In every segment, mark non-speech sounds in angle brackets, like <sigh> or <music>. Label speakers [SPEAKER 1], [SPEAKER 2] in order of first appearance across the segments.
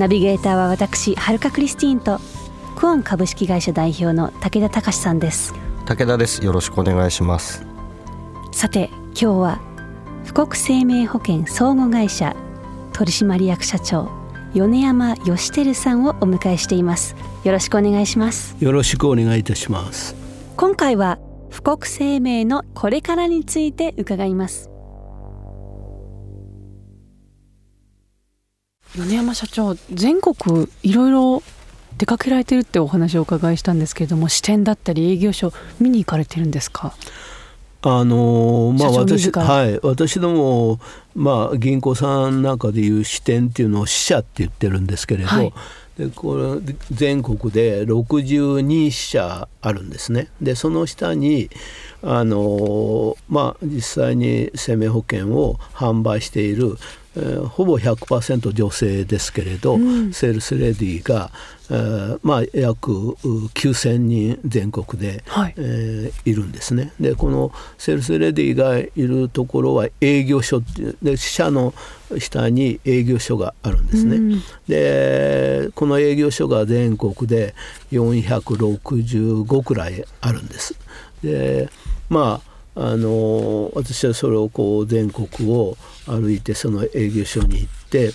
[SPEAKER 1] ナビゲーターは私はるかクリスティーンとクオン株式会社代表の武田隆さんです。
[SPEAKER 2] 武田です。よろしくお願いします。
[SPEAKER 1] さて今日は富国生命保険相互会社取締役社長米山義輝さんをお迎えしています。よろしくお願いします。
[SPEAKER 3] よろしくお願いいたします。
[SPEAKER 1] 今回は富国生命のこれからについて伺います
[SPEAKER 4] 米山社長全国いろいろ出かけられてるってお話をお伺いしたんですけれども支店だったり営業所見に行かれてるんですか？
[SPEAKER 3] あのまあ私はい。私どもまあ銀行さんなんかでいう支店っていうのを支社って言ってるんですけれど、はい、でこれ全国で62支社あるんですね。でその下にあのまあ実際に生命保険を販売しているえー、ほぼ100%女性ですけれど、うん、セールスレディーが、えー、まあ、約9,000人全国で、はい、えー、いるんですね。でこのセールスレディーがいるところは営業所で支社の下に営業所があるんですね。うん、でこの営業所が全国で465くらいあるんです。でまああの私はそれをこう全国を歩いてその営業所に行って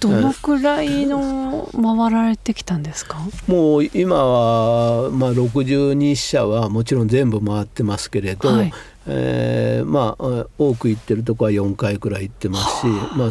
[SPEAKER 4] どのくらいの回られてきたんですか？
[SPEAKER 3] もう今は、まあ、62社はもちろん全部回ってますけれど、はい、えー、まあ、多く行ってるとこは4回くらい行ってますし、まあ、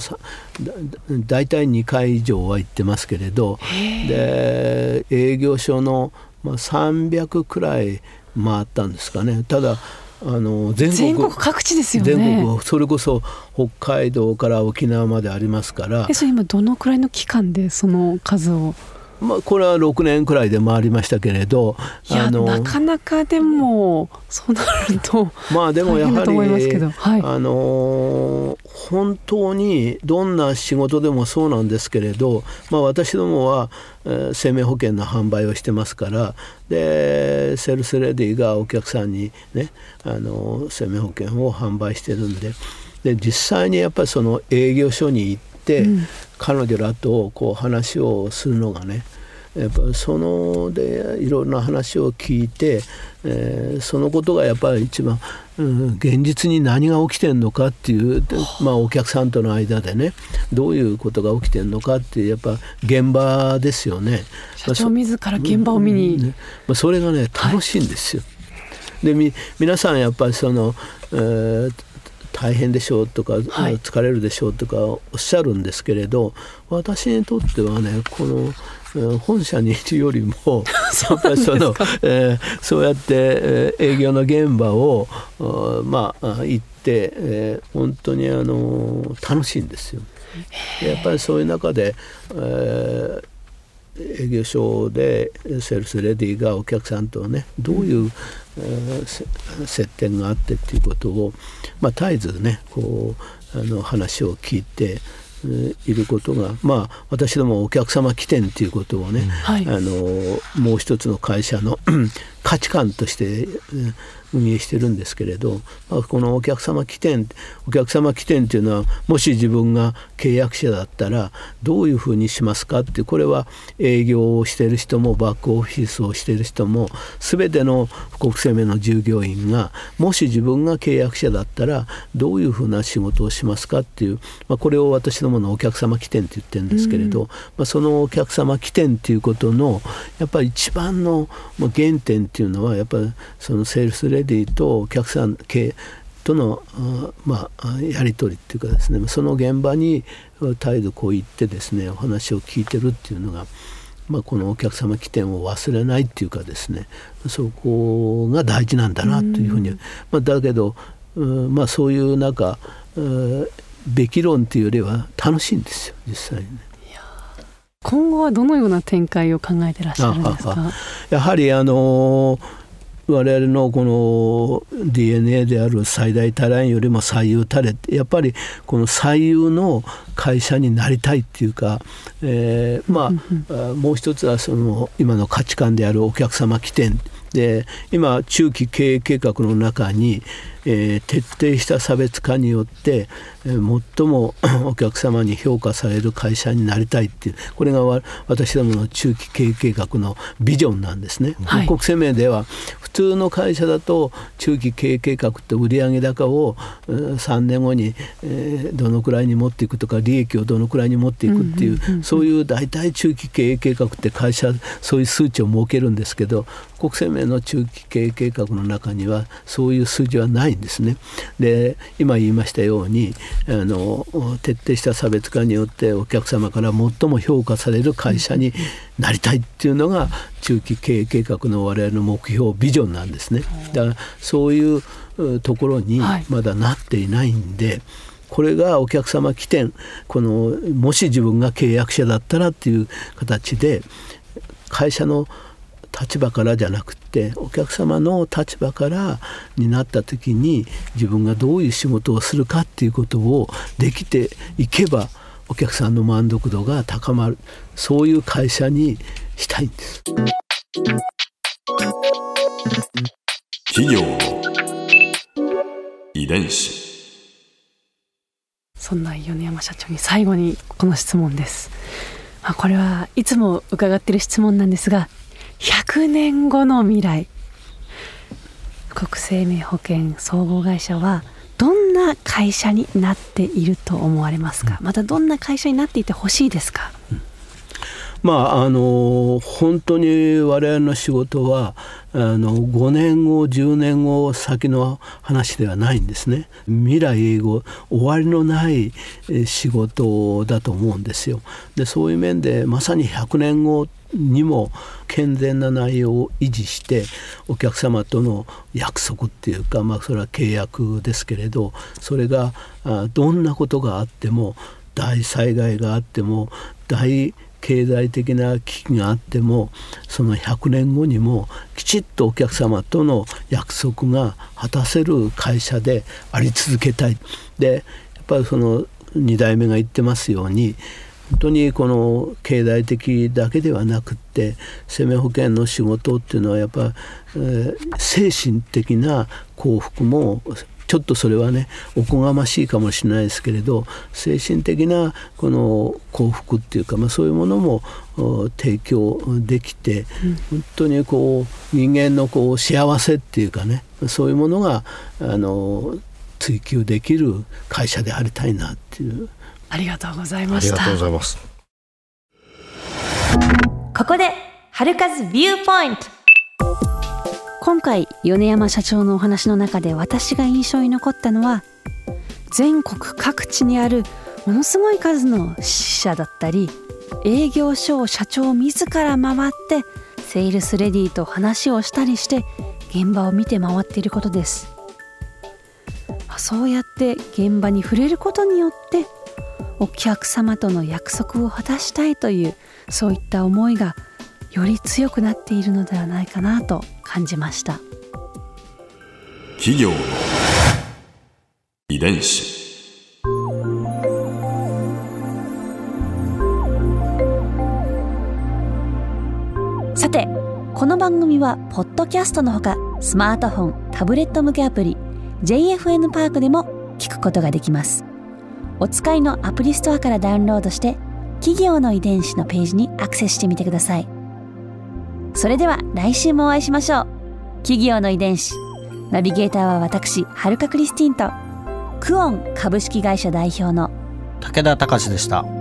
[SPEAKER 3] 大体2回以上は行ってますけれどで営業所の、まあ、300くらい回ったんですかね。ただ
[SPEAKER 4] あの全国全国各地ですよね。
[SPEAKER 3] 全国それこそ北海道から沖縄までありますから。
[SPEAKER 4] えそれ今どのくらいの期間でその数を？
[SPEAKER 3] まあ、これは6年くらいで回りましたけれど
[SPEAKER 4] あのなかなかでもそうなると
[SPEAKER 3] まあでもやはり、はい、あの本当にどんな仕事でもそうなんですけれど、まあ、私どもは、えー、生命保険の販売をしてますからでセルスレディがお客さんにねあの生命保険を販売してるんでで実際にやっぱりその営業所に行って、うん、彼女らとこう話をするのがねやっぱそのでいろんな話を聞いて、えー、そのことがやっぱり一番、うん、現実に何が起きてんのかっていう、まあ、お客さんとの間でねどういうことが起きてんのかっていうやっぱ現場ですよね。
[SPEAKER 4] 社長自ら現場を見に、ね
[SPEAKER 3] まあ、それがね楽しいんですよ。はい、でみ皆さんやっぱりその、えー大変でしょうとか、はい、疲れるでしょうとかおっしゃるんですけれど私にとってはねこの本社にいるよりも <laughs> そのえー、そうやって、えー、営業の現場をまあ行って、えー、本当にあの楽しいんですよ。やっぱりそういう中で、えー営業所でセールスレディがお客さんとねどういう、えー、接点があってっていうことを、まあ、絶えずねこうあの話を聞いていることが、まあ、私どもお客様起点ということをね、はい、あのもう一つの会社の価値観として運営してるんですけれど、まあ、このお客様起点お客様起点っていうのはもし自分が契約者だったらどういうふうにしますかってこれは営業をしている人もバックオフィスをしている人も全ての富国生命の従業員がもし自分が契約者だったらどういうふうな仕事をしますかっていう、まあ、これを私どものお客様起点って言ってるんですけれど、うん、まあ、そのお客様起点っていうことのやっぱり一番の原点っていうのはやっぱりそのセールスレディとお客さん系との、まあ、やり取りっていうかですねその現場に絶えずこう行ってですねお話を聞いてるっていうのが、まあ、このお客様起点を忘れないっていうかですねそこが大事なんだなというふうに、まあ、だけど、まあ、そういうなんかべき論っていうよりは楽しいんですよ実際にね。
[SPEAKER 4] 今後はどのような展開を考えてらっしゃるんですか？
[SPEAKER 3] やはりあの我々のこの DNA である最大タレンよりも最優タレやっぱりこの最優の会社になりたいっていうか、えー、まあもう一つはその今の価値観であるお客様起点で今中期経営計画の中に、えー、徹底した差別化によって、えー、最も <coughs> お客様に評価される会社になりたいっていうこれが私どもの中期経営計画のビジョンなんですね。はい、国生命では普通の会社だと中期経営計画って売上高を3年後に、えー、どのくらいに持っていくとか利益をどのくらいに持っていくっていう,、そういう大体中期経営計画って会社そういう数値を設けるんですけど国生命の中期経営計画の中にはそういう数字はないんですね。で今言いましたようにあの徹底した差別化によってお客様から最も評価される会社になりたいっていうのが中期経営計画の我々の目標ビジョンなんですね。だからそういうところにまだなっていないんで、はいこれがお客様起点このもし自分が契約者だったらっていう形で会社の立場からじゃなくてお客様の立場からになった時に自分がどういう仕事をするかっていうことをできていけばお客さんの満足度が高まるそういう会社にしたいんです。
[SPEAKER 5] 企業遺伝子
[SPEAKER 4] そんな米山社長に最後にこの質問です。まあ、これはいつも伺っている質問なんですが100年後の未来国生命保険総合会社はどんな会社になっていると思われますか、またどんな会社になっていてほしいですか、うん
[SPEAKER 3] まああの本当に我々の仕事はあの5年後10年後先の話ではないんですね。未来英語終わりのない仕事だと思うんですよ。でそういう面でまさに100年後にも健全な内容を維持してお客様との約束っていうか、まあ、それは契約ですけれどそれがどんなことがあっても大災害があっても大経済的な危機があってもその100年後にもきちっとお客様との約束が果たせる会社であり続けたい。でやっぱりその2代目が言ってますように本当にこの経済的だけではなくって生命保険の仕事っていうのはやっぱ、えー、精神的な幸福もちょっとそれはねおこがましいかもしれないですけれど精神的なこの幸福っていうか、まあ、そういうものも提供できて、うん、本当にこう人間のこう幸せっていうかねそういうものがあの追求できる会社でありたいなっていう
[SPEAKER 4] ありがとうございました。ありがとうございます。
[SPEAKER 1] ここで春風ビューポイント。今回米山社長のお話の中で私が印象に残ったのは全国各地にあるものすごい数の支社だったり営業所を社長自ら回ってセールスレディと話をしたりして現場を見て回っていることです。そうやって現場に触れることによってお客様との約束を果たしたいというそういった思いがより強くなっているのではないかなと感じました。
[SPEAKER 5] 企業の遺伝子。
[SPEAKER 1] さてこの番組はポッドキャストのほかスマートフォンタブレット向けアプリ JFN パークでも聞くことができますお使いのアプリストアからダウンロードして企業の遺伝子のページにアクセスしてみてくださいそれでは来週もお会いしましょう企業の遺伝子ナビゲーターは私はるかクリスティンとクオン株式会社代表の
[SPEAKER 2] 武田隆でした。